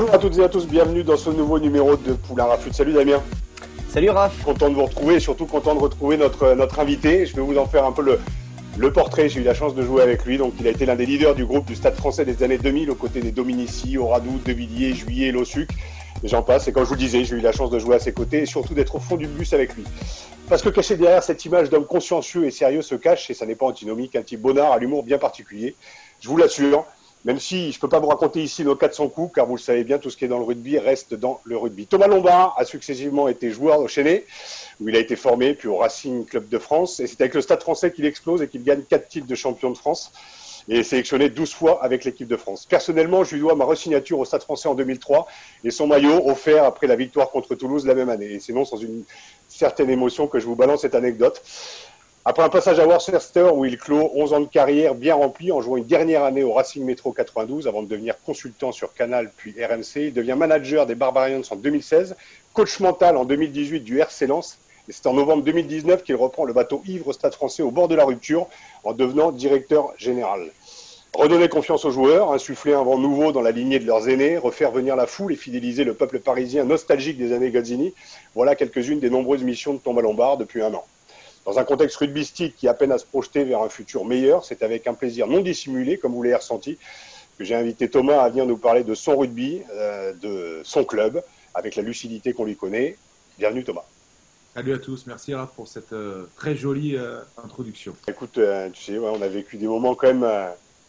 Bonjour à toutes et à tous, bienvenue dans ce nouveau numéro de Poulain Rafut. Salut Damien. Salut Raph. Content de vous retrouver et surtout content de retrouver notre, notre invité. Je vais vous en faire un peu le, le portrait. J'ai eu la chance de jouer avec lui. Donc, il a été l'un des leaders du groupe du Stade français des années 2000 aux côtés des Dominici, Oradou, De Villiers, Juillet, Lossuc. Et j'en passe. Et comme je vous le disais, j'ai eu la chance de jouer à ses côtés et surtout d'être au fond du bus avec lui. Parce que caché derrière cette image d'homme consciencieux et sérieux se cache, et ça n'est pas antinomique, un type bonnard à l'humour bien particulier. Je vous l'assure, même si je ne peux pas vous raconter ici nos 400 coups, car vous le savez bien, tout ce qui est dans le rugby reste dans le rugby. Thomas Lombard a successivement été joueur au où il a été formé, puis au Racing Club de France. Et c'est avec le Stade français qu'il explose et qu'il gagne 4 titres de champion de France et sélectionné 12 fois avec l'équipe de France. Personnellement, je lui dois ma resignature au Stade français en 2003 et son maillot offert après la victoire contre Toulouse la même année. Et c'est non sans une certaine émotion que je vous balance cette anecdote. Après un passage à Worcester où il clôt 11 ans de carrière bien rempli en jouant une dernière année au Racing Métro 92 avant de devenir consultant sur Canal puis RMC, il devient manager des Barbarians en 2016, coach mental en 2018 du RC Lens et c'est en novembre 2019 qu'il reprend le bateau ivre au Stade français au bord de la rupture en devenant directeur général. Redonner confiance aux joueurs, insuffler un vent nouveau dans la lignée de leurs aînés, refaire venir la foule et fidéliser le peuple parisien nostalgique des années Gazzini, voilà quelques-unes des nombreuses missions de Thomas Lombard depuis un an. Dans un contexte rugbystique qui a peine à se projeter vers un futur meilleur, c'est avec un plaisir non dissimulé, comme vous l'avez ressenti, que j'ai invité Thomas à venir nous parler de son rugby, euh, de son club, avec la lucidité qu'on lui connaît. Bienvenue Thomas. Salut à tous, merci Raph pour cette euh, très jolie euh, introduction. Écoute, tu sais, ouais, on a vécu des moments quand même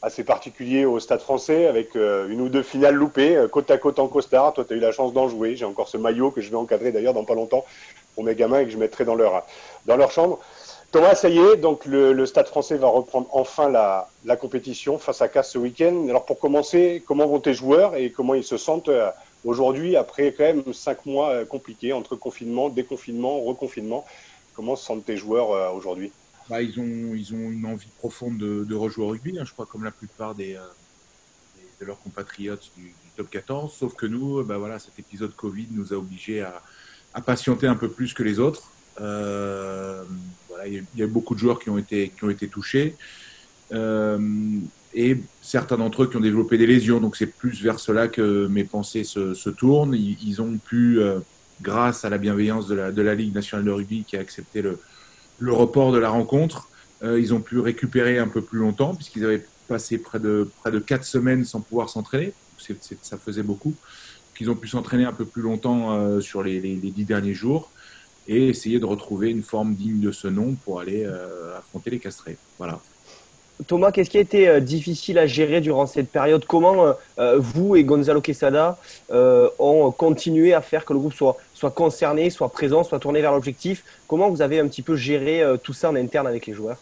assez particuliers au Stade français avec une ou deux finales loupées, côte à côte en costard. Toi, tu as eu la chance d'en jouer. J'ai encore ce maillot que je vais encadrer d'ailleurs dans pas longtemps pour mes gamins et que je mettrai dans leur, dans leur chambre. Thomas, ça y est, donc le, Stade français va reprendre enfin la, la compétition face à Casse ce week-end. Alors pour commencer, comment vont tes joueurs et comment ils se sentent euh, aujourd'hui après quand même cinq mois euh, compliqués entre confinement, déconfinement, reconfinement? Comment se sentent tes joueurs euh, aujourd'hui? Bah, ils, ont, ils ont une envie profonde de, rejouer au rugby, hein, je crois, comme la plupart des, de leurs compatriotes du, du top 14. Sauf que nous, bah, voilà, cet épisode Covid nous a obligés à, à patienter un peu plus que les autres. Euh, voilà, il y, a, a beaucoup de joueurs qui ont été, qui ont été touchés. Euh, et certains d'entre eux qui ont développé des lésions. Donc c'est plus vers cela que mes pensées se, tournent. Ils, ont pu, euh, grâce à la bienveillance de la, de la Ligue nationale de rugby qui a accepté le, le report de la rencontre, ils ont pu récupérer un peu plus longtemps puisqu'ils avaient passé près de, près de quatre semaines sans pouvoir s'entraîner. Ça faisait beaucoup. Qu'ils ont pu s'entraîner un peu plus longtemps euh, sur les, les, les dix derniers jours et essayer de retrouver une forme digne de ce nom pour aller euh, affronter les castrés. Voilà. Thomas, qu'est-ce qui a été euh, difficile à gérer durant cette période? Comment vous et Gonzalo Quesada ont continué à faire que le groupe soit, soit concerné, soit présent, soit tourné vers l'objectif? Comment vous avez un petit peu géré tout ça en interne avec les joueurs?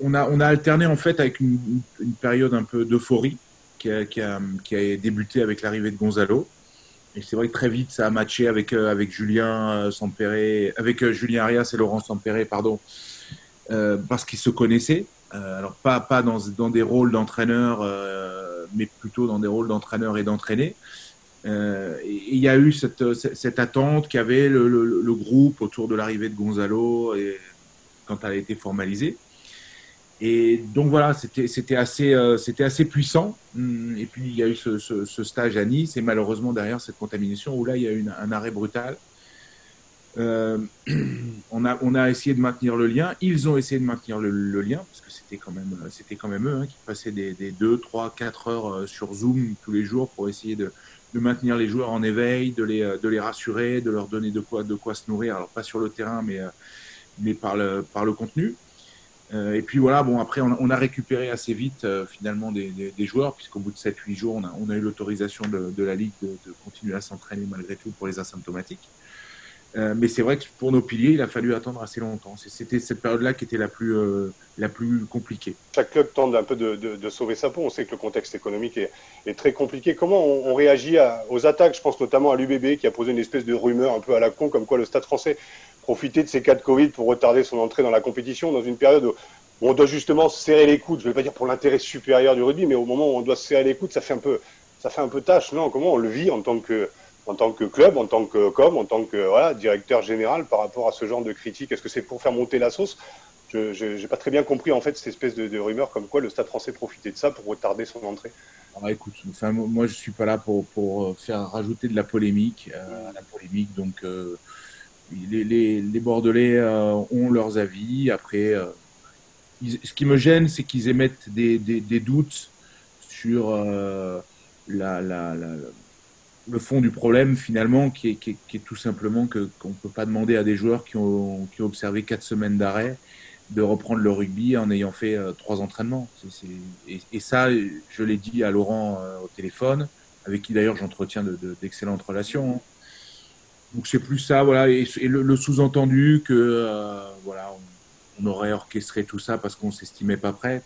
On a, on a alterné en fait avec une, une période un peu d'euphorie qui a, débuté avec l'arrivée de Gonzalo. Et c'est vrai que très vite ça a matché avec, euh, Julien euh, avec euh, Julien Arias et Laurent Sampere, pardon, parce qu'ils se connaissaient. Alors pas, dans, des rôles d'entraîneur, mais plutôt dans des rôles d'entraîneur et d'entraîné. Et il y a eu cette, attente qu'avait le, groupe autour de l'arrivée de Gonzalo quand elle a été formalisée. Et donc voilà, c'était assez, euh, assez puissant. Hum, Et puis il y a eu ce, stage à Nice et malheureusement derrière cette contamination où là il y a eu un arrêt brutal. Euh, on, a, on a essayé de maintenir le lien. Ils ont essayé de maintenir le, lien parce que c'était quand même, c'était quand même eux hein, qui passaient des, des 2, 3, 4 heures euh, sur Zoom tous les jours pour essayer de, de maintenir les joueurs en éveil, de les, de les rassurer, de leur donner de quoi, de quoi se nourrir. Alors pas sur le terrain, mais, euh, mais par, le, par le contenu. Euh, et puis voilà, bon après on a, récupéré assez vite euh, finalement des, joueurs puisqu'au bout de 7-8 jours on a, eu l'autorisation de, la ligue de, de continuer à s'entraîner malgré tout pour les asymptomatiques. Euh, mais c'est vrai que pour nos piliers, il a fallu attendre assez longtemps. C'était cette période-là qui était la plus, la plus compliquée. Chaque club tente un peu de, sauver sa peau. On sait que le contexte économique est, très compliqué. Comment on, réagit aux attaques? Je pense notamment à l'UBB qui a posé une espèce de rumeur un peu à la con, comme quoi le Stade français profitait de ces cas de Covid pour retarder son entrée dans la compétition dans une période où on doit justement serrer les coudes. Je ne vais pas dire pour l'intérêt supérieur du rugby, mais au moment où on doit se serrer les coudes, ça fait un peu, ça fait un peu tâche. Non Comment on le vit en tant que en tant que club, en tant que com, en tant que voilà, directeur général par rapport à ce genre de critique? Est-ce que c'est pour faire monter la sauce? Je n'ai pas très bien compris en fait cette espèce de, rumeur comme quoi le Stade français profitait de ça pour retarder son entrée. Alors, écoute, enfin, moi je suis pas là pour, pour faire rajouter de la polémique euh, à la polémique, donc euh, les, Bordelais euh, ont leurs avis. Après, euh, ce qui me gêne, c'est qu'ils émettent des, doutes sur euh, le fond du problème finalement qui est, tout simplement que qu'on ne peut pas demander à des joueurs qui ont, observé quatre semaines d'arrêt de reprendre le rugby en ayant fait euh, trois entraînements. Et, ça, je l'ai dit à Laurent au téléphone, avec qui d'ailleurs j'entretiens d'excellentes de, de, relations. Hein. Donc c'est plus ça, voilà, et, le, sous-entendu que euh, voilà, on, aurait orchestré tout ça parce qu'on s'estimait pas prêt.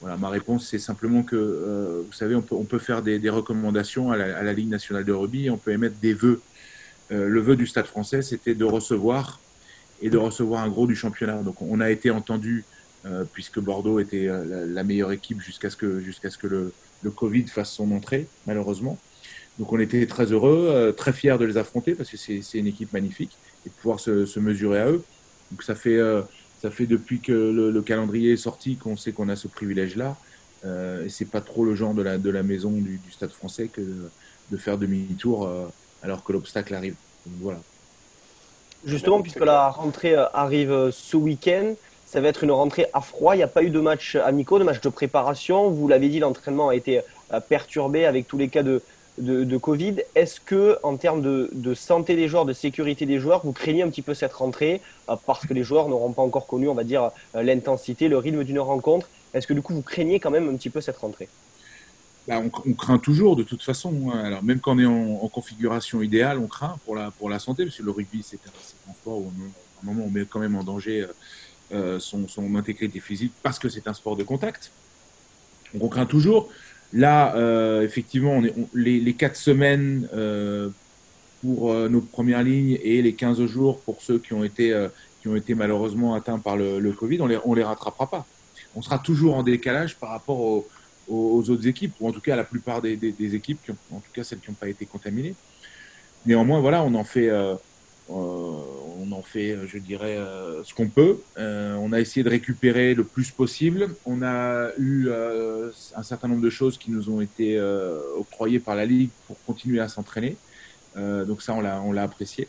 Voilà, ma réponse, c'est simplement que, euh, vous savez, on peut, on peut faire des, recommandations à la, Ligue nationale de rugby, on peut émettre des vœux. Euh, le vœu du Stade français, c'était de recevoir et de recevoir un gros du championnat. Donc, on a été entendu, puisque Bordeaux était la, meilleure équipe jusqu'à ce que, le Covid fasse son entrée, malheureusement. Donc, on était très heureux, euh, très fiers de les affronter parce que c'est une équipe magnifique et de pouvoir se, mesurer à eux. Donc, ça fait euh, ça fait depuis que le, le calendrier est sorti qu'on sait qu'on a ce privilège-là. Euh, et c'est pas trop le genre de la, de la maison du, Stade français que de faire demi-tour euh, alors que l'obstacle arrive. Donc, voilà. Justement, puisque la rentrée arrive ce week-end, ça va être une rentrée à froid. Il n'y a pas eu de match amicaux, de match de préparation. Vous l'avez dit, l'entraînement a été perturbé avec tous les cas de, de, Covid. Est-ce que, en termes de, santé des joueurs, de sécurité des joueurs, vous craignez un petit peu cette rentrée euh, parce que les joueurs n'auront pas encore connu, on va dire, euh, l'intensité, le rythme d'une rencontre? Est-ce que du coup, vous craignez quand même un petit peu cette rentrée? Bah, on, craint toujours de toute façon. Hein. Alors même quand on est en, configuration idéale, on craint pour la pour la santé parce que le rugby c'est un, sport où à un moment on met quand même en danger euh, son, son intégrité physique parce que c'est un sport de contact. Donc on craint toujours. Là, euh, effectivement, on est, on, les, les quatre semaines euh, pour euh, nos premières lignes et les 15 jours pour ceux qui ont été, euh, qui ont été malheureusement atteints par le, le Covid, on les, on les rattrapera pas. On sera toujours en décalage par rapport aux, aux, autres équipes, ou en tout cas à la plupart des, des, des équipes, qui ont, en tout cas celles qui n'ont pas été contaminées. Néanmoins, voilà, on en fait, euh, on fait, je dirais, euh, ce qu'on peut. Euh, on a essayé de récupérer le plus possible. On a eu euh, un certain nombre de choses qui nous ont été octroyées par la Ligue pour continuer à s'entraîner. donc ça, on l'a, apprécié.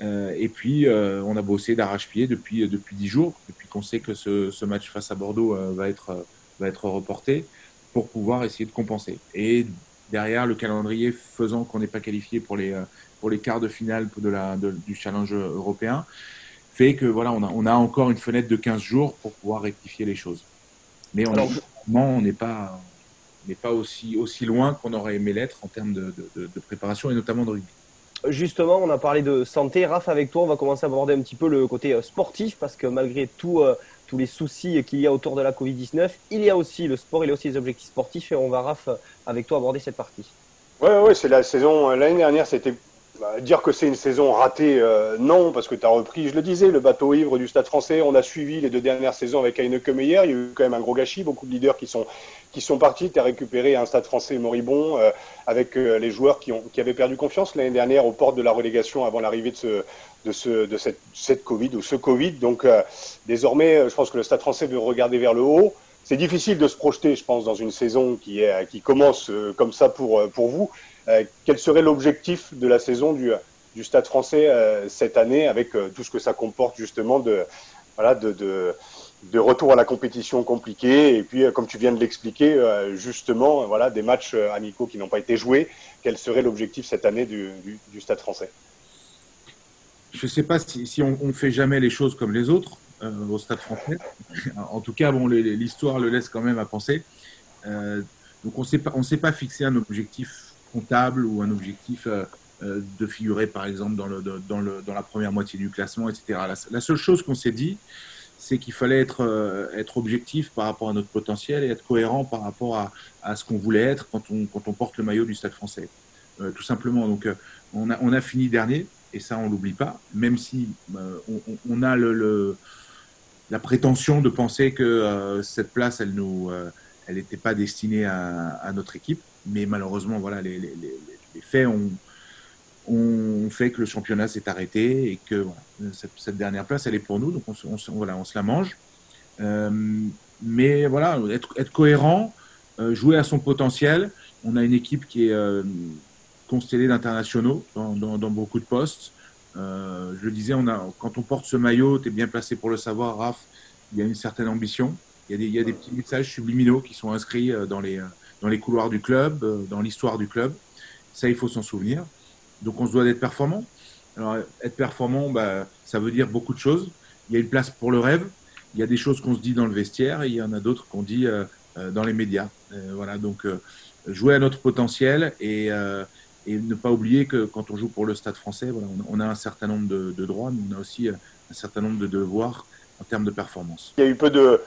et puis, on a bossé d'arrache-pied depuis depuis dix jours, depuis qu'on sait que ce, ce, match face à Bordeaux va être va être reporté pour pouvoir essayer de compenser. Et derrière, le calendrier faisant qu'on n'est pas qualifié pour les pour les quarts de finale de la, de, du challenge européen, fait que voilà, on a, on a encore une fenêtre de 15 jours pour pouvoir rectifier les choses. Mais on Alors, on n'est pas, n'est pas aussi, aussi loin qu'on aurait aimé l'être en termes de, de, de, préparation et notamment de rugby. Justement, on a parlé de santé. Raph, avec toi, on va commencer à aborder un petit peu le côté euh, sportif parce que malgré tout, euh, tous les soucis qu'il y a autour de la Covid-19, il y a aussi le sport, il y a aussi les objectifs sportifs et on va, Raph, avec toi aborder cette partie. Ouais, ouais, c'est la saison. L'année dernière, c'était bah, dire que c'est une saison ratée, euh, non, parce que tu as repris, je le disais, le bateau ivre du Stade français. On a suivi les deux dernières saisons avec Heineke Meyer. Il y a eu quand même un gros gâchis, beaucoup de leaders qui sont, qui sont partis. Tu as récupéré un Stade français moribond euh, avec euh, les joueurs qui, ont, qui avaient perdu confiance l'année dernière aux portes de la relégation avant l'arrivée de, ce, de, ce, de cette, cette Covid ou ce Covid. Donc désormais, je pense que le Stade français veut regarder vers le haut. C'est difficile de se projeter, je pense, dans une saison qui, est, qui commence comme ça pour, pour vous. Euh, quel serait l'objectif de la saison du, du Stade français euh, cette année avec euh, tout ce que ça comporte justement de, voilà, de, de, retour à la compétition compliquée et puis comme tu viens de l'expliquer justement voilà des matchs amicaux qui n'ont pas été joués. Quel serait l'objectif cette année du, du, du, Stade français? Je ne sais pas si, si on ne fait jamais les choses comme les autres. euh, au Stade français en tout cas bon l'histoire le laisse quand même à penser euh, donc on ne s'est pas fixé un objectif comptable ou un objectif euh, de figurer par exemple dans, le, dans, le, dans la première moitié du classement, etc. La, seule chose qu'on s'est dit, c'est qu'il fallait être, être objectif par rapport à notre potentiel et être cohérent par rapport à, à ce qu'on voulait être quand on, quand on porte le maillot du Stade français. tout simplement. Donc, on, a, on a fini dernier, et ça, on l'oublie pas, même si on, a le, la prétention de penser que cette place, elle nous elle n'était pas destinée à, notre équipe. Mais malheureusement, voilà, les, faits ont, fait que le championnat s'est arrêté et que cette, dernière place, elle est pour nous. Donc on, voilà, on se la mange. Euh, mais voilà, être, cohérent, euh, jouer à son potentiel. On a une équipe qui est euh, constellée d'internationaux dans, beaucoup de postes. Je le disais, quand on porte ce maillot, tu es bien placé pour le savoir, Raph, il y a une certaine ambition. Il y, a des, petits messages subliminaux qui sont inscrits euh, dans les, euh, dans les couloirs du club, euh, dans l'histoire du club. Ça, il faut s'en souvenir. Donc, on se doit d'être performant. Alors, être performant, bah, ça veut dire beaucoup de choses. Il y a une place pour le rêve. Il y a des choses qu'on se dit dans le vestiaire et il y en a d'autres qu'on dit dans les médias. voilà, donc jouer à notre potentiel et, et, ne pas oublier que quand on joue pour le Stade français, voilà, on, a un certain nombre de, de, droits, mais on a aussi un certain nombre de devoirs en termes de performance. Il y a eu peu de,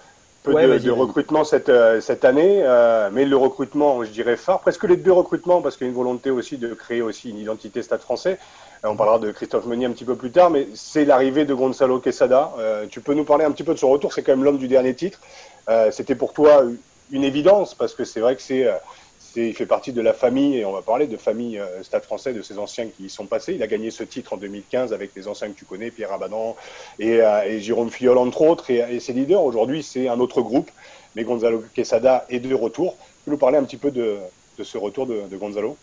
de, recrutement cette, euh, cette année, euh, mais le recrutement, je dirais phare, presque les deux recrutements, parce qu'il y a une volonté aussi de créer aussi une identité stade français. Euh, on parlera de Christophe Meunier un petit peu plus tard, mais c'est l'arrivée de Gonzalo Quesada. tu peux nous parler un petit peu de son retour, c'est quand même l'homme du dernier titre. C'était pour toi une évidence, parce que c'est vrai que c'est il fait partie de la famille, et on va parler de famille euh, Stade français, de ses anciens qui y sont passés. Il a gagné ce titre en 2015 avec les anciens que tu connais, Pierre Abadan et, euh, Jérôme Fiol, entre autres, et, ses leaders. Aujourd'hui, c'est un autre groupe, mais Gonzalo Quesada est de retour. Peux nous parler un petit peu de, ce retour de, Gonzalo?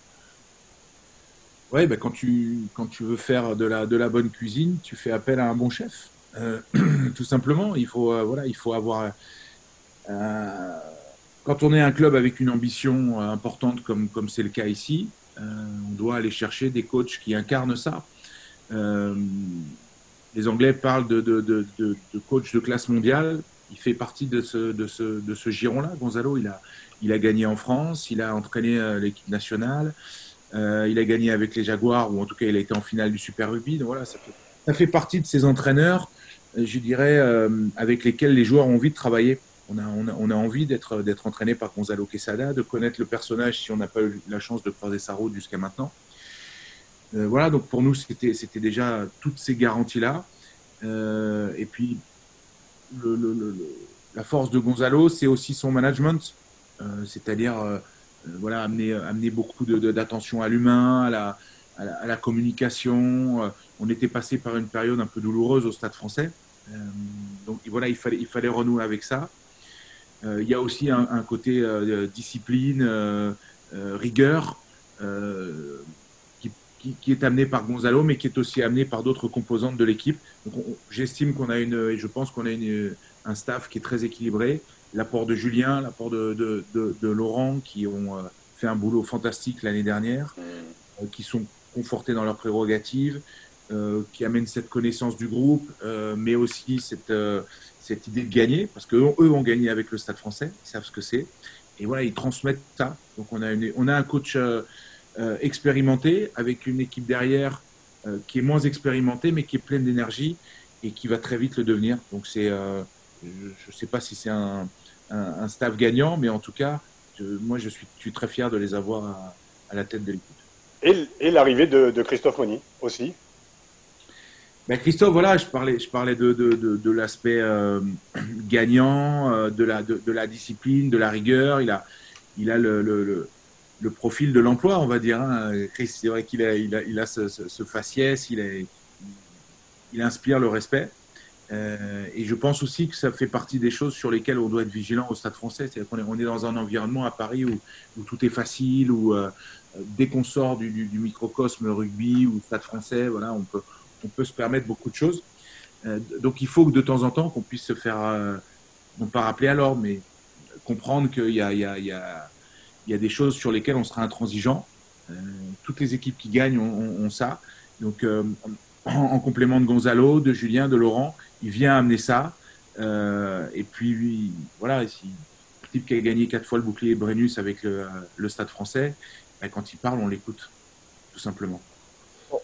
Oui, ben quand, tu, veux faire de la, bonne cuisine, tu fais appel à un bon chef. Euh, tout simplement, il faut avoir quand on est un club avec une ambition euh, importante comme comme c'est le cas ici, euh, on doit aller chercher des coachs qui incarnent ça. Euh, les Anglais parlent de, de, de, coach de classe mondiale. Il fait partie de ce, de ce, ce giron-là. Gonzalo, il a, il a gagné en France, il a entraîné l'équipe nationale, il a gagné avec les Jaguars, ou en tout cas, il a été en finale du Super Rugby. Donc voilà, ça fait, ça fait partie de ces entraîneurs, je dirais, avec lesquels les joueurs ont envie de travailler on a, on a, envie d'être, d'être entraîné par Gonzalo Quesada, de connaître le personnage si on n'a pas eu la chance de croiser sa route jusqu'à maintenant. Euh, voilà, donc pour nous, c'était, c'était déjà toutes ces garanties-là. Euh, et puis, la force de Gonzalo, c'est aussi son management, euh, c'est-à-dire voilà, amener, amener beaucoup de, d'attention à l'humain, à la, à la, communication. on était passé par une période un peu douloureuse au Stade français. donc voilà, il fallait, il fallait renouer avec ça. Euh, il y a aussi un, côté euh, discipline, euh, rigueur, qui, est amené par Gonzalo, mais qui est aussi amené par d'autres composantes de l'équipe. J'estime qu'on a une, et je pense qu'on a une, un staff qui est très équilibré. L'apport de Julien, l'apport de, de, de, Laurent, qui ont fait un boulot fantastique l'année dernière, qui sont confortés dans leurs prérogatives, qui amènent cette connaissance du groupe, mais aussi cette, cette idée de gagner, parce qu'eux ont gagné avec le Stade français, ils savent ce que c'est. Et voilà, ils transmettent ça. Donc on a, un coach euh, euh, expérimenté avec une équipe derrière euh, qui est moins expérimentée, mais qui est pleine d'énergie et qui va très vite le devenir. Donc c'est, je ne sais pas si c'est un, staff gagnant, mais en tout cas, moi je suis, suis, très fier de les avoir à, la tête de l'équipe. Et, l'arrivée de, de Christophe Moni aussi, ben Christophe, voilà, je parlais, je parlais de, de, de, l'aspect euh, gagnant, euh, de, la, de, la discipline, de la rigueur. Il a, il a le, le, profil de l'emploi, on va dire. Hein. Chris, c'est vrai qu'il a, il a, il a ce, ce, faciès, il, est, il inspire le respect. Euh, et je pense aussi que ça fait partie des choses sur lesquelles on doit être vigilant au Stade français. C'est-à-dire qu'on est, on est dans un environnement à Paris où, où tout est facile, où dès qu'on sort du, du, du, microcosme rugby ou Stade français, voilà, on peut on peut se permettre beaucoup de choses. Euh, donc il faut que de temps en temps qu'on puisse se faire, euh, non pas rappeler à l'ordre, mais comprendre qu'il y a, des choses sur lesquelles on sera intransigeant. Euh, toutes les équipes qui gagnent ont, ça. Donc en, complément de Gonzalo, de Julien, de Laurent, il vient amener ça. et puis voilà, si le type qui a gagné quatre fois le bouclier Brennus avec le, Stade français, ben, quand il parle, on l'écoute, tout simplement.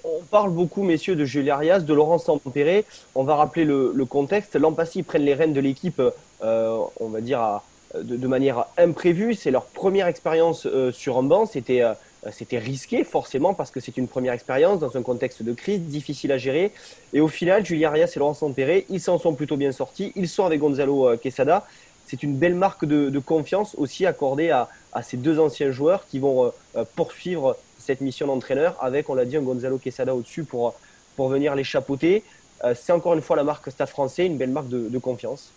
On parle beaucoup, messieurs, de Julien Arias, de Laurent Sampéré. On va rappeler le, contexte. L'an passé, ils prennent les rênes de l'équipe, euh, on va dire, de, manière imprévue. C'est leur première expérience euh, sur un banc. C'était euh, c'était risqué, forcément, parce que c'est une première expérience dans un contexte de crise difficile à gérer. Et au final, Julien Arias et Laurent Sampéré, ils s'en sont plutôt bien sortis. Ils sont avec Gonzalo Quesada. C'est une belle marque de, confiance aussi accordée à, à, ces deux anciens joueurs qui vont poursuivre cette mission d'entraîneur avec, on l'a dit, un Gonzalo Quesada au-dessus pour, pour venir les chapeauter. Euh, c'est encore une fois la marque Stade français, une belle marque de, confiance.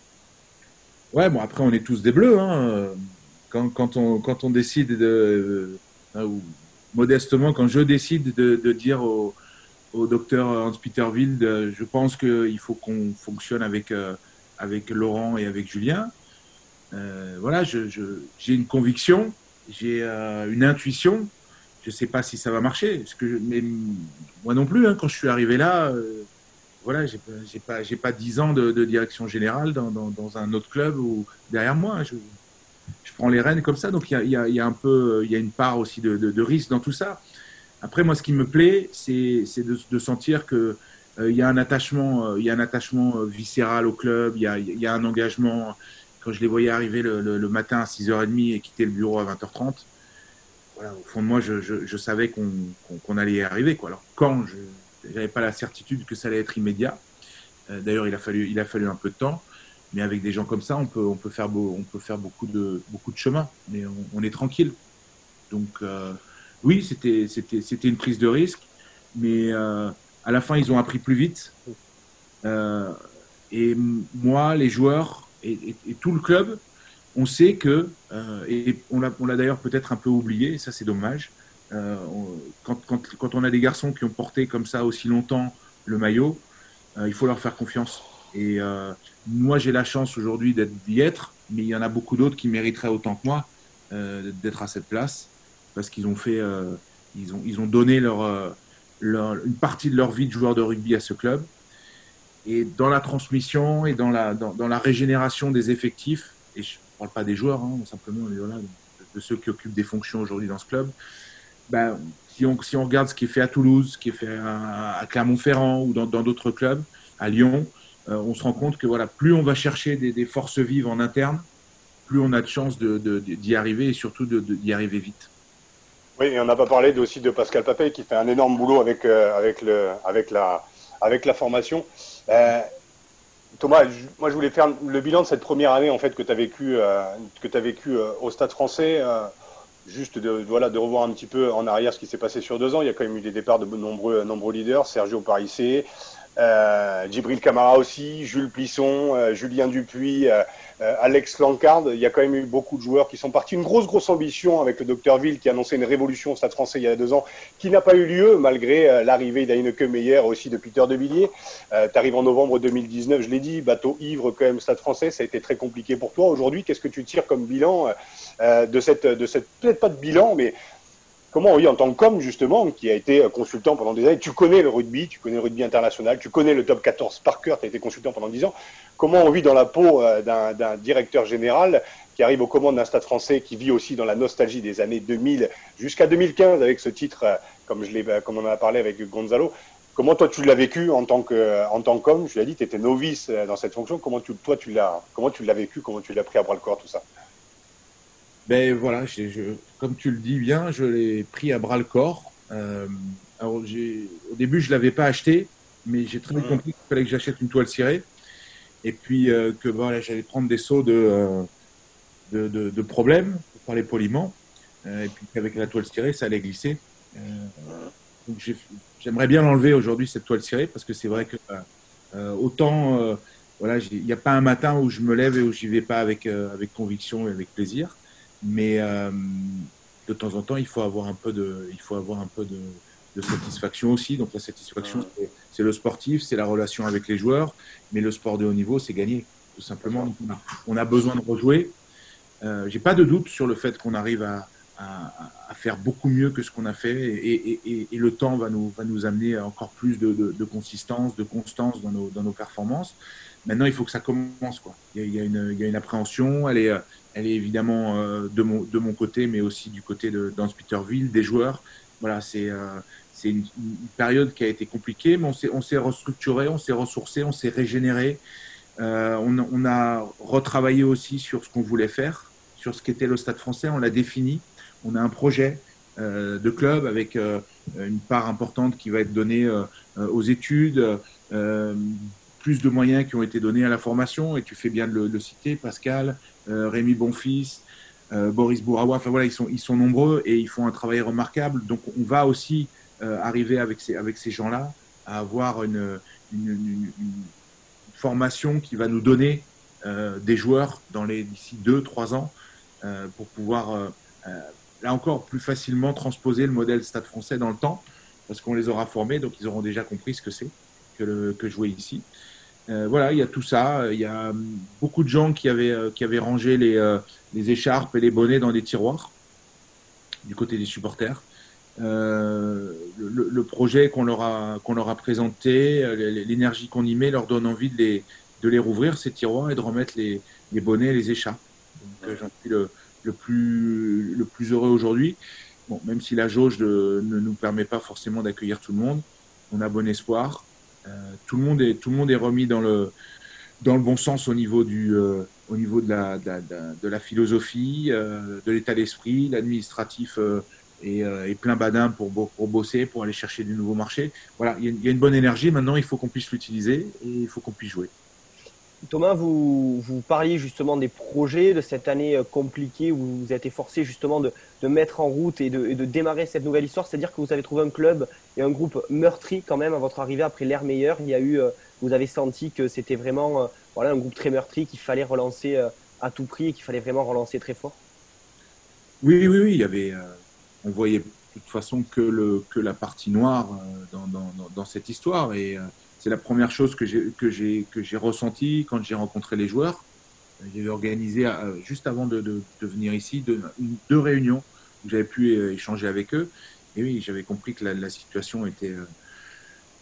Ouais, bon, après, on est tous des bleus. Hein. Quand, quand, on, quand on décide de. Euh, ou modestement, quand je décide de, dire au, docteur Hans-Peter Wild, je pense qu'il faut qu'on fonctionne avec, euh, avec Laurent et avec Julien. Voilà, j'ai je, une conviction, j'ai une intuition je ne sais pas si ça va marcher. Parce que mais moi non plus, hein, quand je suis arrivé là, euh, voilà, j'ai pas, j'ai pas, dix ans de, direction générale dans, un autre club ou derrière moi. Je, je, prends les rênes comme ça, donc il y a, y a, un peu, il y a une part aussi de, risque dans tout ça. Après, moi, ce qui me plaît, c'est de, sentir que euh, il y a un attachement, euh, il y a un attachement viscéral au club, il y a, un engagement. Quand je les voyais arriver le, matin à 6h30 et quitter le bureau à 20h30, au fond de moi, je, savais qu'on allait y arriver. Alors, quand je n'avais pas la certitude que ça allait être immédiat, euh, d'ailleurs, il, a fallu, il a fallu un peu de temps, mais avec des gens comme ça, on peut, on peut, faire, beau, on peut faire beaucoup, de, beaucoup de chemin, mais on, est tranquille. Donc, euh, oui, c'était une prise de risque, mais euh, à la fin, ils ont appris plus vite. et moi, les joueurs et tout le club, on sait que, euh, et on l'a d'ailleurs peut-être un peu oublié, et ça c'est dommage, euh, quand, quand, on a des garçons qui ont porté comme ça aussi longtemps le maillot, euh, il faut leur faire confiance. Et moi j'ai la chance aujourd'hui d'y être, mais il y en a beaucoup d'autres qui mériteraient autant que moi d'être à cette place, parce qu'ils ont fait, ils, ont, ils ont donné leur, une partie de leur vie de joueur de rugby à ce club. Et dans la transmission et dans la, dans, la régénération des effectifs, et je, parle pas des joueurs, hein, simplement de, ceux qui occupent des fonctions aujourd'hui dans ce club. Ben, si, on, si on regarde ce qui est fait à Toulouse, ce qui est fait à, Clermont-Ferrand ou dans d'autres clubs, à Lyon, euh, on se rend compte que voilà, plus on va chercher des, forces vives en interne, plus on a de chances d'y arriver et surtout d'y arriver vite. Oui, et on n'a pas parlé aussi de Pascal Papey qui fait un énorme boulot avec, euh, avec, le, avec, la, avec la formation. Euh, Thomas, moi je voulais faire le bilan de cette première année en fait que tu as vécu, euh, as vécu euh, au Stade Français. Juste de, voilà, de revoir un petit peu en arrière ce qui s'est passé sur deux ans. Il y a quand même eu des départs de nombreux, nombreux leaders. Sergio Parissé, euh, Djibril Camara aussi, Jules Plisson, euh, Julien Dupuis, euh, Alex Lancard. Il y a quand même eu beaucoup de joueurs qui sont partis. Une grosse, grosse ambition avec le docteur Ville qui a annoncé une révolution au Stade français il y a deux ans, qui n'a pas eu lieu malgré l'arrivée d'Aineke Meyer aussi de Peter De Villiers. tu arrives en novembre 2019, je l'ai dit, bateau ivre quand même Stade français, ça a été très compliqué pour toi. Aujourd'hui, qu'est-ce que tu tires comme bilan de cette, de cette peut-être pas de bilan, mais Comment, oui, en tant qu'homme, justement, qui a été consultant pendant des années, tu connais le rugby, tu connais le rugby international, tu connais le top 14 par cœur, tu as été consultant pendant 10 ans. Comment on vit dans la peau euh, d'un directeur général qui arrive aux commandes d'un stade français, qui vit aussi dans la nostalgie des années 2000 jusqu'à 2015 avec ce titre, euh, comme, je euh, comme on en a parlé avec Gonzalo. Comment toi tu l'as vécu en tant que en tant qu'homme Je l'ai dit, tu étais novice dans cette fonction. Comment tu, toi tu l'as comment tu l'as vécu? Comment tu l'as pris à bras le corps tout ça? Ben voilà, comme tu le dis bien, je l'ai pris à bras le corps. Euh, alors au début, je l'avais pas acheté, mais j'ai très bien compris qu'il fallait que j'achète une toile cirée, et puis euh, que voilà, j'allais prendre des sauts de, euh, de, de, de, problèmes, pour parler poliment, et puis qu'avec la toile cirée, ça allait glisser. donc j'aimerais bien l'enlever aujourd'hui cette toile cirée parce que c'est vrai que autant voilà, il n'y a pas un matin où je me lève et où j'y vais pas avec avec conviction et avec plaisir. Mais euh, de temps en temps, il faut avoir un peu de, il faut avoir un peu de, de satisfaction aussi. Donc la satisfaction, c'est le sportif, c'est la relation avec les joueurs. Mais le sport de haut niveau, c'est gagner, tout simplement. On a, besoin de rejouer. Euh, J'ai pas de doute sur le fait qu'on arrive à, à, à, faire beaucoup mieux que ce qu'on a fait et, et, et, le temps va nous, va nous amener encore plus de, de, de consistance, de constance dans nos, dans nos performances. Maintenant, il faut que ça commence. Quoi. Il, y a, il, y a une, il y a une appréhension, elle est, elle est évidemment euh, de, mon, de mon côté, mais aussi du côté de Peterville, des joueurs. Voilà, c'est euh, c'est une, période qui a été compliquée, mais on s'est restructuré, on s'est ressourcé, on s'est régénéré. Euh, on, on, a retravaillé aussi sur ce qu'on voulait faire, sur ce qu'était le Stade français, on l'a défini. On a un projet euh, de club avec euh, une part importante qui va être donnée euh, aux études, plus de moyens qui ont été donnés à la formation, et tu fais bien de le, citer, Pascal, Rémi Bonfils, Boris Bourawa, enfin voilà, ils sont, nombreux et ils font un travail remarquable. Donc on va aussi arriver avec ces, avec ces gens-là à avoir une, formation qui va nous donner des joueurs dans les d'ici deux, trois ans pour pouvoir là encore, plus facilement transposer le modèle Stade français dans le temps, parce qu'on les aura formés, donc ils auront déjà compris ce que c'est que, que jouer ici. Euh, voilà, il y a tout ça. Il y a beaucoup de gens qui avaient, euh, rangé les, euh, écharpes et les bonnets dans des tiroirs du côté des supporters. le, projet qu'on leur a présenté, l'énergie qu'on y met, leur donne envie de les rouvrir ces tiroirs et de remettre les, bonnets et les écharpes. J'en suis le, plus, heureux aujourd'hui. Bon, même si la jauge ne nous permet pas forcément d'accueillir tout le monde, on a bon espoir. Euh, tout, le monde est, tout le monde est remis dans le, dans le bon sens au niveau, du, euh, au niveau de, la, de, la, de la philosophie, euh, de l'état d'esprit. L'administratif est, est, plein badin pour, pour bosser, pour aller chercher du nouveau marché. Voilà, il y, il y a une bonne énergie. Maintenant, il faut qu'on puisse l'utiliser et il faut qu'on puisse jouer. Thomas, vous, parliez justement des projets de cette année euh, compliquée où vous avez été forcé justement de, mettre en route et de, démarrer cette nouvelle histoire. C'est-à-dire que vous avez trouvé un club et un groupe meurtri quand même à votre arrivée après l'ère meilleure. Il y a eu, euh, vous avez senti que c'était vraiment euh, un groupe très meurtri qu'il fallait relancer à tout prix et qu'il fallait vraiment relancer très fort. Oui, oui, oui. Il y avait, on voyait de toute façon que, le, que la partie noire dans, cette histoire c'est la première chose que j'ai que quand j'ai rencontré les joueurs. J'ai organisé euh, juste avant de, venir ici deux, réunions où j'avais pu euh, échanger avec eux. Et oui, j'avais compris que la, situation était euh,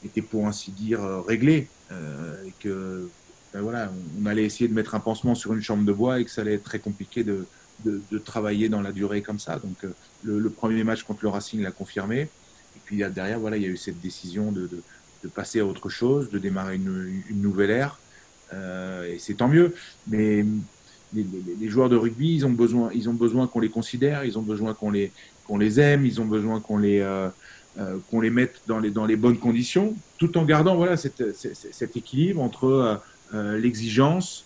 était pour ainsi dire réglée et que ben voilà, on allait essayer de mettre un pansement sur une chambre de bois et que ça allait être très compliqué de, travailler dans la durée comme ça. Donc le, premier match contre le Racing l'a confirmé. Et puis derrière, voilà, il y a eu cette décision de de passer à autre chose, de démarrer une, nouvelle ère. Euh, et c'est tant mieux. Mais les, joueurs de rugby, ils ont besoin, ils ont besoin qu'on les considère, ils ont besoin qu'on les, qu'on les aime, ils ont besoin qu'on les, euh, euh, qu'on les mette dans les, dans les bonnes conditions, tout en gardant voilà cette, cet équilibre entre euh, euh, l'exigence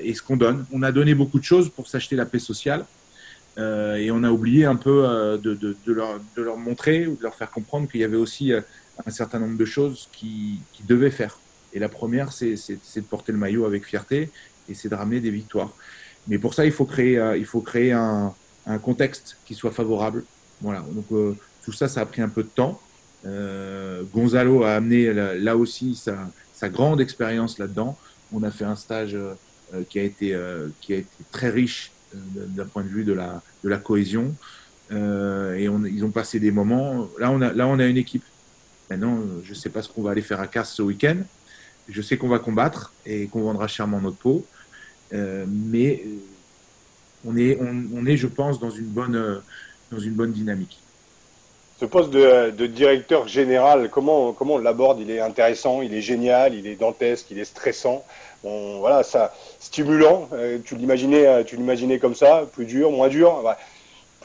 et ce qu'on donne. On a donné beaucoup de choses pour s'acheter la paix sociale. et on a oublié un peu de, de, de, leur, de leur montrer ou de leur faire comprendre qu'il y avait aussi un certain nombre de choses qui, qui devaient faire. Et la première, c'est de porter le maillot avec fierté et c'est de ramener des victoires. Mais pour ça, il faut créer, euh, il faut créer un, un contexte qui soit favorable. Voilà. Donc euh, tout ça, ça a pris un peu de temps. Euh, Gonzalo a amené là, aussi sa, sa, grande expérience là-dedans. On a fait un stage euh, qui a été euh, qui a été très riche d'un point de vue de la de la cohésion. et on, ils ont passé des moments. Là, on a là, on a une équipe Maintenant, je ne sais pas ce qu'on va aller faire à Cars ce week-end. Je sais qu'on va combattre et qu'on vendra chèrement notre peau. Euh, mais euh, on est, on, est, je pense, dans une bonne, euh, dans une bonne dynamique. Ce poste de, directeur général, comment, comment on l'aborde? Il est intéressant, il est génial, il est dantesque, il est stressant. Voilà, ça, stimulant. Euh, tu l'imaginais, tu l'imaginais comme ça, plus dur, moins dur. Bah,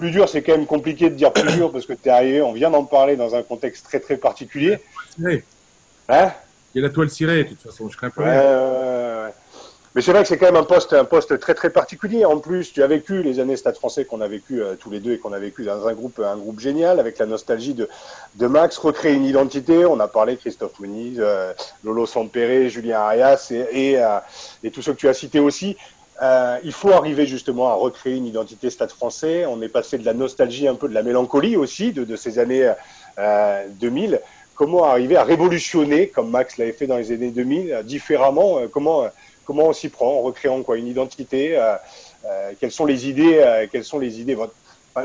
plus dur, c'est quand même compliqué de dire plus dur parce que tu es arrivé, on vient d'en parler dans un contexte très très particulier. Hein? Il y a la toile cirée, de toute façon, je crains pas. Mais c'est vrai que c'est quand même un poste, un poste très très particulier. En plus, tu as vécu les années Stade français qu'on a vécu euh, tous les deux et qu'on a vécu dans un groupe, un groupe génial avec la nostalgie de, de Max, recréer une identité. On a parlé Christophe Muniz, euh, Lolo Sampere, Julien Arias et, et, euh, et tous ceux que tu as cités aussi. Euh, il faut arriver justement à recréer une identité stade français. On est passé de la nostalgie, un peu de la mélancolie aussi de, de ces années euh, 2000. Comment arriver à révolutionner, comme Max l'avait fait dans les années 2000, euh, différemment euh, Comment comment on s'y prend en recréant quoi une identité Quelles sont les idées Quelles sont les idées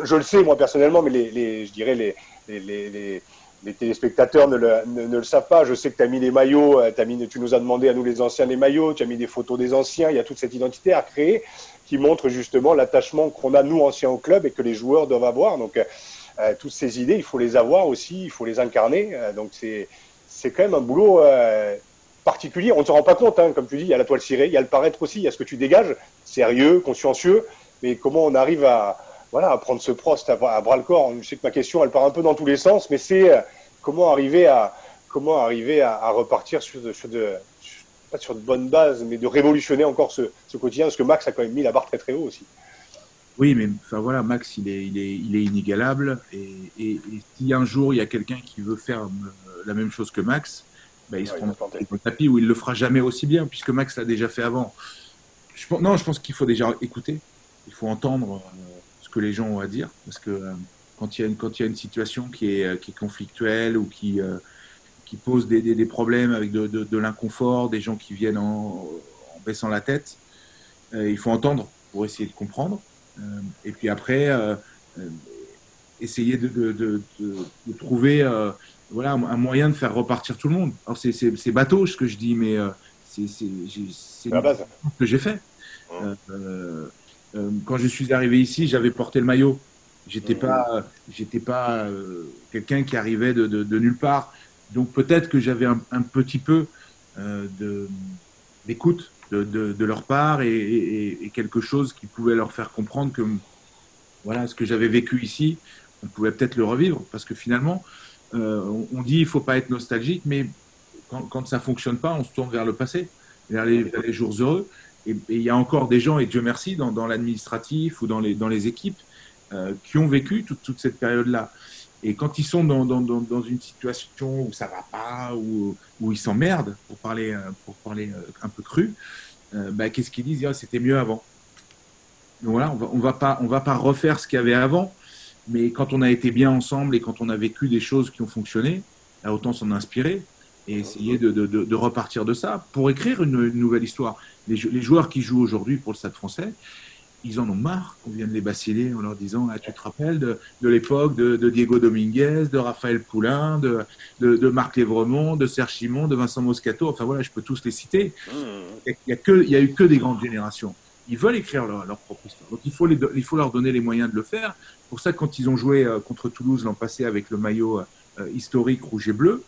Je le sais moi personnellement, mais les, les je dirais les, les, les les téléspectateurs ne le, ne, le, savent pas. Je sais que tu as mis les maillots, mis, tu nous as demandé à nous les anciens les maillots, tu as mis des photos des anciens. Il y a toute cette identité à créer qui montre justement l'attachement qu'on a nous anciens au club et que les joueurs doivent avoir. Donc toutes ces idées, il faut les avoir aussi, il faut les incarner. donc c'est c'est quand même un boulot particulier. On ne se rend pas compte, hein, comme tu dis, il y a la toile cirée, il y a le paraître aussi, il y a ce que tu dégages, sérieux, consciencieux, mais comment on arrive à, voilà, à prendre ce Prost à, bras le corps. Je sais que ma question, elle part un peu dans tous les sens, mais c'est euh, comment arriver à, comment arriver à, repartir sur, de, sur de, pas sur de bonnes bases, mais de révolutionner encore ce, ce, quotidien, parce que Max a quand même mis la barre très très haut aussi. Oui, mais enfin voilà, Max, il est, il est, il est inégalable, et, et, si un jour il y a quelqu'un qui veut faire euh, la même chose que Max, bah, il se prend le tapis où il le fera jamais aussi bien, puisque Max l'a déjà fait avant. Je, non, je pense qu'il faut déjà écouter, il faut entendre euh, que les gens ont à dire, parce que euh, quand il y a une, quand il y a une situation qui est, euh, qui est conflictuelle ou qui, qui pose des, des, problèmes avec de, de, de l'inconfort, des gens qui viennent en, en baissant la tête, il faut entendre pour essayer de comprendre. et puis après, essayer de, de, de trouver voilà, un moyen de faire repartir tout le monde. Alors c'est bateau ce que je dis, mais euh, c'est ce que j'ai fait. Euh, euh, euh, quand je suis arrivé ici, j'avais porté le maillot. J'étais mmh. pas, j'étais pas quelqu'un qui arrivait de, de, de, nulle part. Donc peut-être que j'avais un, un, petit peu de d'écoute de, de, leur part et, et, et, quelque chose qui pouvait leur faire comprendre que voilà ce que j'avais vécu ici, on pouvait peut-être le revivre parce que finalement, euh, on, dit il faut pas être nostalgique, mais quand, quand ça fonctionne pas, on se tourne vers le passé, vers les, jours heureux. Et il y a encore des gens, et Dieu merci, dans, l'administratif ou dans les, équipes, euh, qui ont vécu toute, cette période-là. Et quand ils sont dans, une situation où ça va pas, où, où ils s'emmerdent, pour parler, euh, parler un peu cru, bah, qu'est-ce qu'ils disent? Ah, C'était mieux avant. Donc voilà, on va, on va pas, on va pas refaire ce qu'il y avait avant, mais quand on a été bien ensemble et quand on a vécu des choses qui ont fonctionné, autant s'en inspirer et essayer de, de, de, repartir de ça pour écrire une, nouvelle histoire. Les, les, joueurs qui jouent aujourd'hui pour le Stade français, ils en ont marre qu'on vienne les bassiner en leur disant ah, Tu te rappelles de, de l'époque de, Diego Dominguez, de Raphaël Poulain, de, de, Marc Lévremont, de Serge Simon, de Vincent Moscato. Enfin voilà, je peux tous les citer. Mmh. Il n'y a, a, a eu que des grandes générations ils veulent écrire leur, leur, propre histoire. Donc il faut, les, il faut leur donner les moyens de le faire. Pour ça, quand ils ont joué euh, contre Toulouse l'an passé avec le maillot euh, historique rouge et bleu,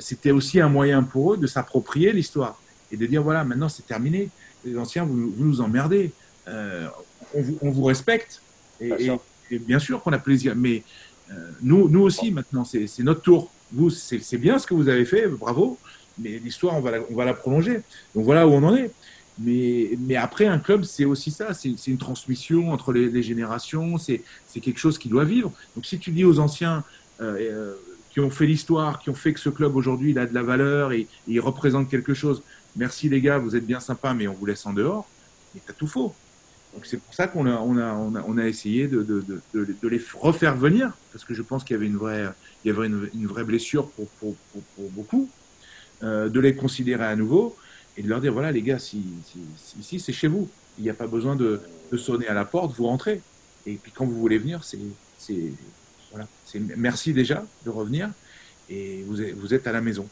c'était aussi un moyen pour eux de s'approprier l'histoire et de dire voilà, maintenant c'est terminé. Les anciens, vous, vous nous emmerdez. On vous, on, vous, respecte. Et bien, et, bien sûr qu'on a plaisir. Mais nous, nous aussi, maintenant, c'est notre tour. Vous, c'est bien ce que vous avez fait, bravo. Mais l'histoire, on, va la, on va la prolonger. Donc voilà où on en est. Mais, mais après, un club, c'est aussi ça. C'est une transmission entre les, les générations. C'est quelque chose qui doit vivre. Donc, si tu dis aux anciens euh, euh, qui ont fait l'histoire, qui ont fait que ce club aujourd'hui, il a de la valeur et, il représente quelque chose, merci les gars, vous êtes bien sympas, mais on vous laisse en dehors, mais t'as tout faux. Donc, c'est pour ça qu'on a, on a, on a, essayé de, de, de, les refaire venir, parce que je pense qu'il y avait une vraie, il y avait une, une vraie blessure pour, pour, pour, beaucoup, euh, de les considérer à nouveau et de leur dire voilà les gars, si, si, ici c'est chez vous, il n'y a pas besoin de, sonner à la porte, vous rentrez. Et puis quand vous voulez venir, c'est voilà, c'est merci déjà de revenir. Et vous êtes, vous êtes à la maison.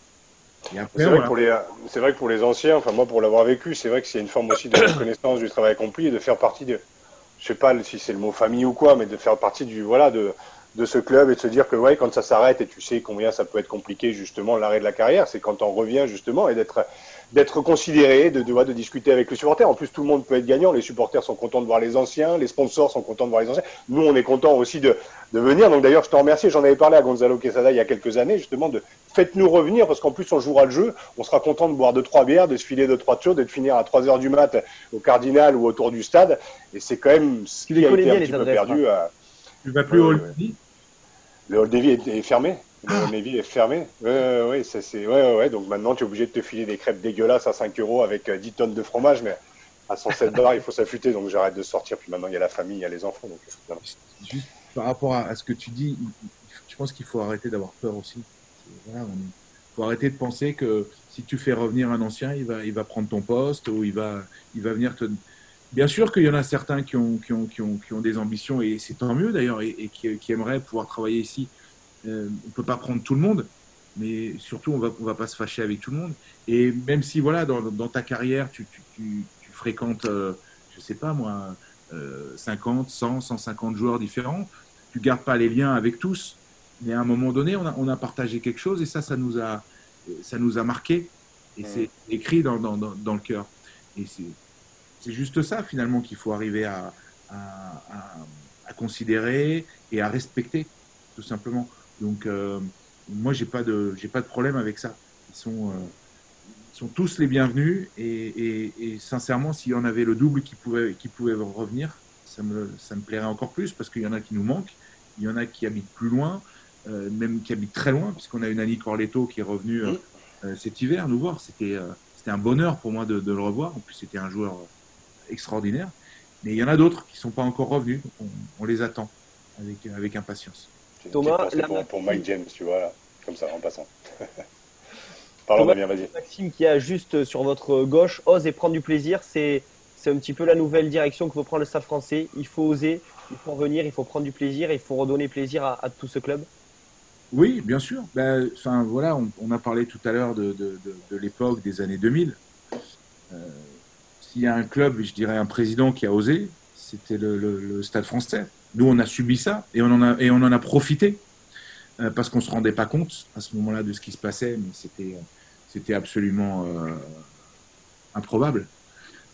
C'est vrai, vrai, que pour les anciens, enfin moi pour l'avoir vécu, c'est vrai que c'est une forme aussi de reconnaissance du travail accompli et de faire partie de, je sais pas si c'est le mot famille ou quoi, mais de faire partie du voilà de de ce club et de se dire que ouais, quand ça s'arrête et tu sais combien ça peut être compliqué justement l'arrêt de la carrière, c'est quand on revient justement et d'être d'être considéré, de, de, de, discuter avec les supporters. En plus, tout le monde peut être gagnant. Les supporters sont contents de voir les anciens, les sponsors sont contents de voir les anciens. Nous, on est contents aussi de, de venir. Donc d'ailleurs, je te remercie. J'en avais parlé à Gonzalo Quesada il y a quelques années, justement, de faites-nous revenir parce qu'en plus, on jouera le jeu. On sera content de boire deux trois bières, de se filer deux trois choses, de finir à 3 heures du mat au Cardinal ou autour du stade. Et c'est quand même ce qui a été un petit peu perdu. À... Tu vas plus au le Hall Davy est, fermé. Le Hall Davy est fermé. Ouais, ouais, c'est, ouais, ouais, Donc maintenant, tu es obligé de te filer des crêpes dégueulasses à 5 euros avec 10 euh, tonnes de fromage, mais à 107 dollars, il faut s'affûter. Donc j'arrête de sortir. Puis maintenant, il y a la famille, il y a les enfants. Donc, Juste par rapport à, ce que tu dis, je pense qu'il faut arrêter d'avoir peur aussi. Il faut arrêter de penser que si tu fais revenir un ancien, il va, il va prendre ton poste ou il va, il va venir te. Bien sûr qu'il y en a certains qui ont, qui ont, qui ont, qui ont des ambitions, et c'est tant mieux d'ailleurs, et, qui, qui, aimeraient pouvoir travailler ici. Euh, on ne peut pas prendre tout le monde, mais surtout, on va, on va pas se fâcher avec tout le monde. Et même si, voilà, dans, dans ta carrière, tu, tu, tu, tu fréquentes, euh, je sais pas moi, euh, 50, 100, 150 joueurs différents, tu gardes pas les liens avec tous, mais à un moment donné, on a, on a partagé quelque chose et ça, ça nous a, ça nous a marqué et c'est écrit dans, dans, dans, le cœur. Et c'est juste ça finalement qu'il faut arriver à, à, à, considérer et à respecter, tout simplement. Donc, euh, moi, j'ai pas de, j'ai pas de problème avec ça. Ils sont, euh, sont tous les bienvenus et, et, et sincèrement, s'il y en avait le double qui pouvait, qui pouvait revenir, ça me, ça me plairait encore plus parce qu'il y en a qui nous manquent, il y en a qui habitent plus loin, euh, même qui habitent très loin, puisqu'on a une Annie Corletto qui est revenue cet hiver nous voir. C'était c'était un bonheur pour moi de, de le revoir. En plus, c'était un joueur extraordinaire. Mais il y en a d'autres qui sont pas encore revenus. On, on, les attend avec, avec impatience. Thomas, pour, pour, Mike James, tu vois, là, comme ça, en passant. Pardon, bien, vas-y. Maxime qui a juste sur votre gauche, ose et prend du plaisir. C'est c'est un petit peu la nouvelle direction que veut prendre le Stade français. Il faut oser, il faut revenir, il faut prendre du plaisir, il faut redonner plaisir à, à tout ce club. Oui, bien sûr. Ben, enfin, voilà, on, on, a parlé tout à l'heure de, de, de, de l'époque des années 2000. Euh, S'il y a un club, je dirais un président qui a osé, c'était le, le, le, Stade français. Nous, on a subi ça et on en a, on en a profité euh, parce qu'on se rendait pas compte à ce moment-là de ce qui se passait, mais c'était, absolument euh, improbable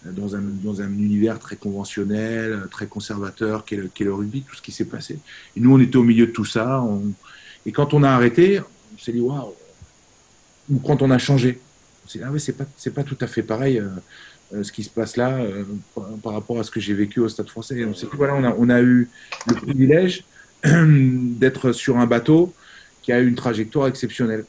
dans un, dans un univers très conventionnel, très conservateur, qu'est le, le rugby, tout ce qui s'est passé. Et nous, on était au milieu de tout ça. Et quand on a arrêté, on s'est dit, waouh, ou quand on a changé, on s'est dit, ah ouais, c'est pas, pas tout à fait pareil euh, euh, ce qui se passe là euh, par, rapport à ce que j'ai vécu au Stade français. On voilà, on a, on a eu le privilège d'être sur un bateau qui a eu une trajectoire exceptionnelle.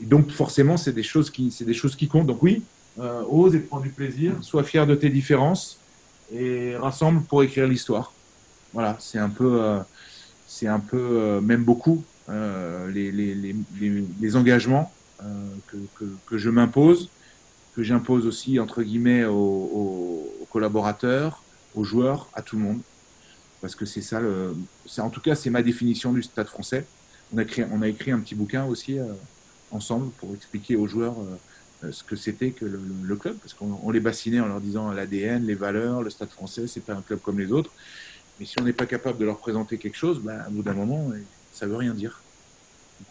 Donc, forcément, c'est des choses qui, des choses qui comptent. Donc, oui, euh, ose et prends du plaisir, sois fier de tes différences et rassemble pour écrire l'histoire. Voilà, c'est un peu, euh, un peu, euh, même beaucoup, euh, les, engagements euh, que, je m'impose, que j'impose aussi, entre guillemets, aux, collaborateurs, aux joueurs, à tout le monde. Parce que c'est ça, le, en tout cas, c'est ma définition du stade français. On a, écrit, on a écrit un petit bouquin aussi ensemble pour expliquer aux joueurs ce que c'était que le, le, club, parce qu'on les bassinait en leur disant l'ADN, les valeurs, le Stade Français, c'est pas un club comme les autres. Mais si on n'est pas capable de leur présenter quelque chose, bah, à bout d'un moment, ça veut rien dire.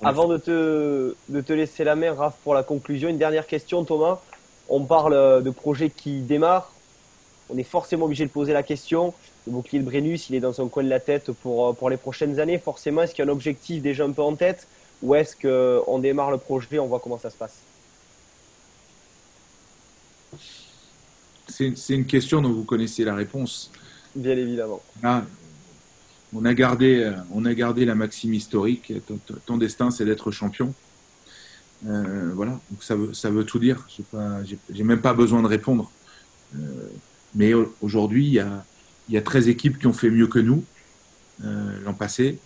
Avant de te, de te laisser la main, Raph, pour la conclusion, une dernière question, Thomas. On parle de projets qui démarrent. On est forcément obligé de poser la question. Le bouclier de Brennus, il est dans son coin de la tête pour, pour les prochaines années. Forcément, est-ce qu'il y a un objectif déjà un peu en tête ou est-ce qu'on démarre le projet, on voit comment ça se passe? C'est une question dont vous connaissez la réponse. Bien évidemment. Ah, on, a gardé, on a gardé la maxime historique. Ton, ton destin, c'est d'être champion. Euh, voilà, donc ça veut, ça veut tout dire. J'ai même pas besoin de répondre. Euh, mais aujourd'hui, il y a, y a 13 équipes qui ont fait mieux que nous euh, l'an passé.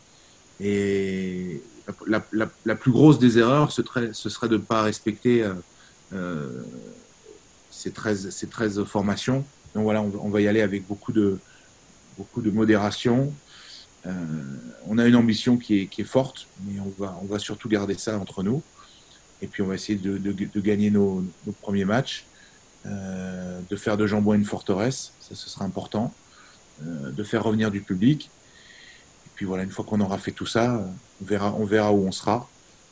Et la, la, plus grosse des erreurs, ce serait, ce serait de ne pas respecter ces 13, ces 13 formations. Donc voilà, on, va y aller avec beaucoup de, beaucoup de modération. On a une ambition qui est, qui est, forte, mais on va, on va surtout garder ça entre nous. Et puis on va essayer de, gagner nos, nos, premiers matchs, euh, de faire de Jambon une forteresse, ça ce sera important, euh, de faire revenir du public. Et puis voilà, une fois qu'on aura fait tout ça, on verra, on verra où on sera.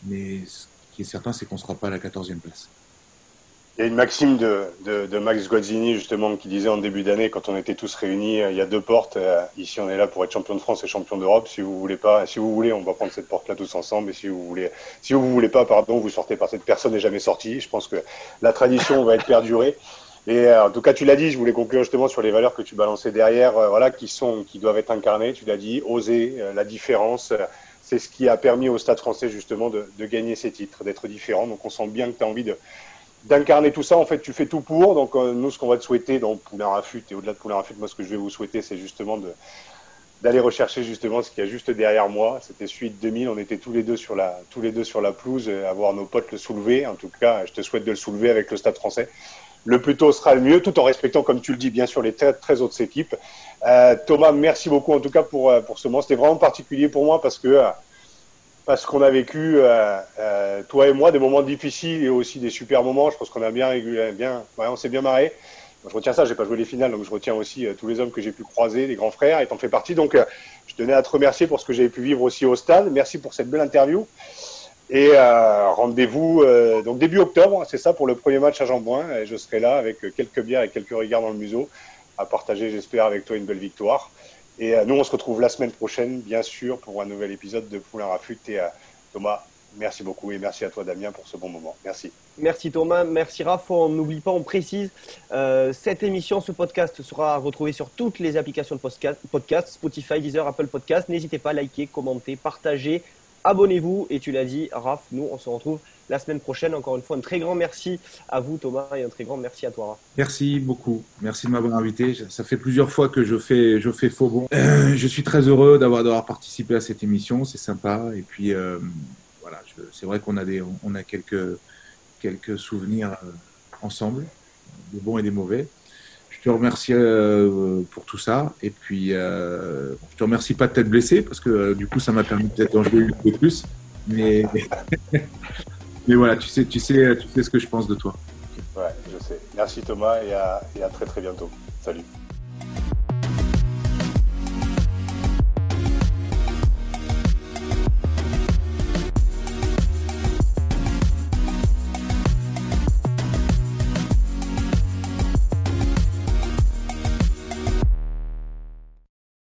Mais ce qui est certain, c'est qu'on ne sera pas à la 14e place. Il y a une maxime de, Max Guazzini justement qui disait en début d'année quand on était tous réunis, il y a deux portes. Ici on est là pour être champion de France et champion d'Europe. Si vous voulez pas, si vous voulez, on va prendre cette porte-là tous ensemble. Et si vous voulez, si vous voulez pas, pardon, vous sortez par cette personne n'est jamais sortie. Je pense que la tradition va être perdurée. Et euh, en tout cas, tu l'as dit, je voulais conclure justement sur les valeurs que tu balançais derrière, euh, voilà, qui sont, qui doivent être incarnées. Tu l'as dit, oser, euh, la différence. c'est ce qui a permis au Stade Français justement de gagner ces titres, d'être différent. Donc on sent bien que tu as envie de d'incarner tout ça. En fait, tu fais tout pour. Donc, euh, nous, ce qu'on va te souhaiter dans Poulain Rafut et au-delà de Poulain Rafut, moi, ce que je vais vous souhaiter, c'est justement d'aller rechercher justement ce qu'il y a juste derrière moi. C'était suite 2000. On était tous les deux sur la, tous les deux sur la pelouse, à voir nos potes le soulever. En tout cas, je te souhaite de le soulever avec le Stade Français. Le plus tôt sera le mieux, tout en respectant, comme tu le dis, bien sûr, les très, très autres équipes. Euh, Thomas, merci beaucoup en tout cas pour, euh, pour ce moment. C'était vraiment particulier pour moi parce que euh, parce qu'on a vécu, euh, euh, toi et moi, des moments difficiles et aussi des super moments. Je pense qu'on a bien, bien ouais, on s'est bien marré. je retiens ça, j'ai pas joué les finales, donc je retiens aussi tous les hommes que j'ai pu croiser, les grands frères, et t'en fais partie. Donc, je tenais à te remercier pour ce que j'ai pu vivre aussi au stade. Merci pour cette belle interview. Et rendez-vous donc début octobre, c'est ça pour le premier match à Jean-Bouin. Et je serai là avec quelques bières et quelques regards dans le museau à partager, j'espère, avec toi une belle victoire. Et nous, on se retrouve la semaine prochaine, bien sûr, pour un nouvel épisode de Poulain Rafut. Et Thomas, merci beaucoup et merci à toi, Damien, pour ce bon moment. Merci. Merci Thomas, merci Raph. On n'oublie pas, on précise, euh, cette émission, ce podcast sera retrouvé sur toutes les applications de podcast, Spotify, Deezer, Apple Podcast. N'hésitez pas à liker, commenter, partager, abonnez-vous. Et tu l'as dit, Raph, nous, on se retrouve la semaine prochaine. Encore une fois, un très grand merci à vous, Thomas, et un très grand merci à toi. Raph. Merci beaucoup. Merci de m'avoir invité. Ça fait plusieurs fois que je fais, je fais faux bon. Euh, je suis très heureux d'avoir, participé à cette émission. C'est sympa. Et puis, euh, voilà, c'est vrai qu'on a, des, on a quelques, quelques souvenirs euh, ensemble, des bons et des mauvais. Te remercie pour tout ça. Et puis, je te remercie pas de t'être blessé parce que du coup, ça m'a permis peut-être d'en jouer un peu plus. Mais Mais voilà, tu sais, tu sais, tu sais ce que je pense de toi. Ouais, je sais. Merci Thomas et à très très bientôt. Salut.